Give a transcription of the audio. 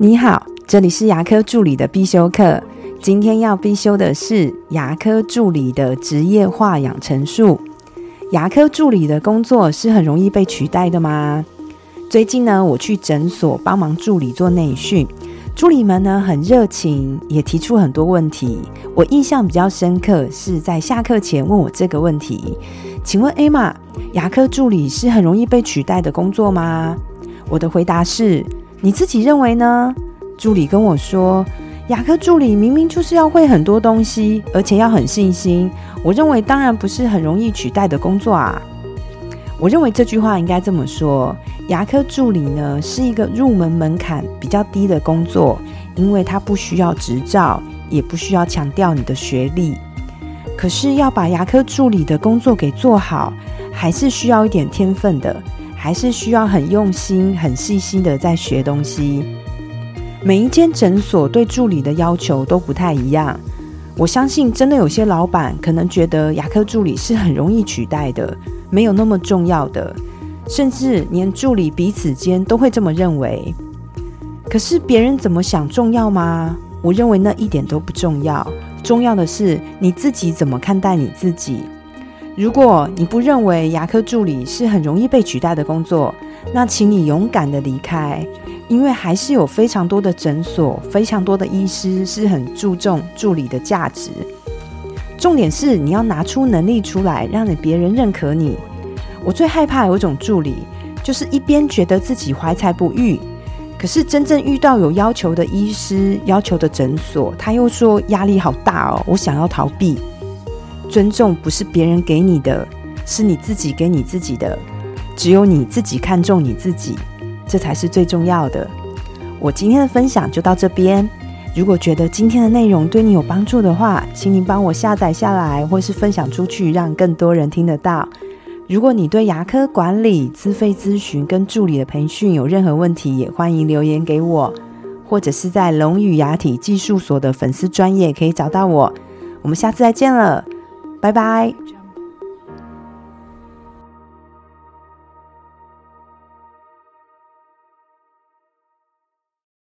你好，这里是牙科助理的必修课。今天要必修的是牙科助理的职业化养成术。牙科助理的工作是很容易被取代的吗？最近呢，我去诊所帮忙助理做内训，助理们呢很热情，也提出很多问题。我印象比较深刻是在下课前问我这个问题：请问 A 玛，牙科助理是很容易被取代的工作吗？我的回答是：你自己认为呢？助理跟我说，牙科助理明明就是要会很多东西，而且要很细心。我认为当然不是很容易取代的工作啊。我认为这句话应该这么说：牙科助理呢是一个入门门槛比较低的工作，因为它不需要执照，也不需要强调你的学历。可是要把牙科助理的工作给做好，还是需要一点天分的。还是需要很用心、很细心的在学东西。每一间诊所对助理的要求都不太一样。我相信，真的有些老板可能觉得牙科助理是很容易取代的，没有那么重要的，甚至连助理彼此间都会这么认为。可是别人怎么想重要吗？我认为那一点都不重要。重要的是你自己怎么看待你自己。如果你不认为牙科助理是很容易被取代的工作，那请你勇敢的离开，因为还是有非常多的诊所、非常多的医师是很注重助理的价值。重点是你要拿出能力出来，让你别人认可你。我最害怕有一种助理，就是一边觉得自己怀才不遇，可是真正遇到有要求的医师、要求的诊所，他又说压力好大哦，我想要逃避。尊重不是别人给你的，是你自己给你自己的。只有你自己看重你自己，这才是最重要的。我今天的分享就到这边。如果觉得今天的内容对你有帮助的话，请你帮我下载下来，或是分享出去，让更多人听得到。如果你对牙科管理、资费咨询跟助理的培训有任何问题，也欢迎留言给我，或者是在龙语牙体技术所的粉丝专业可以找到我。我们下次再见了。拜拜。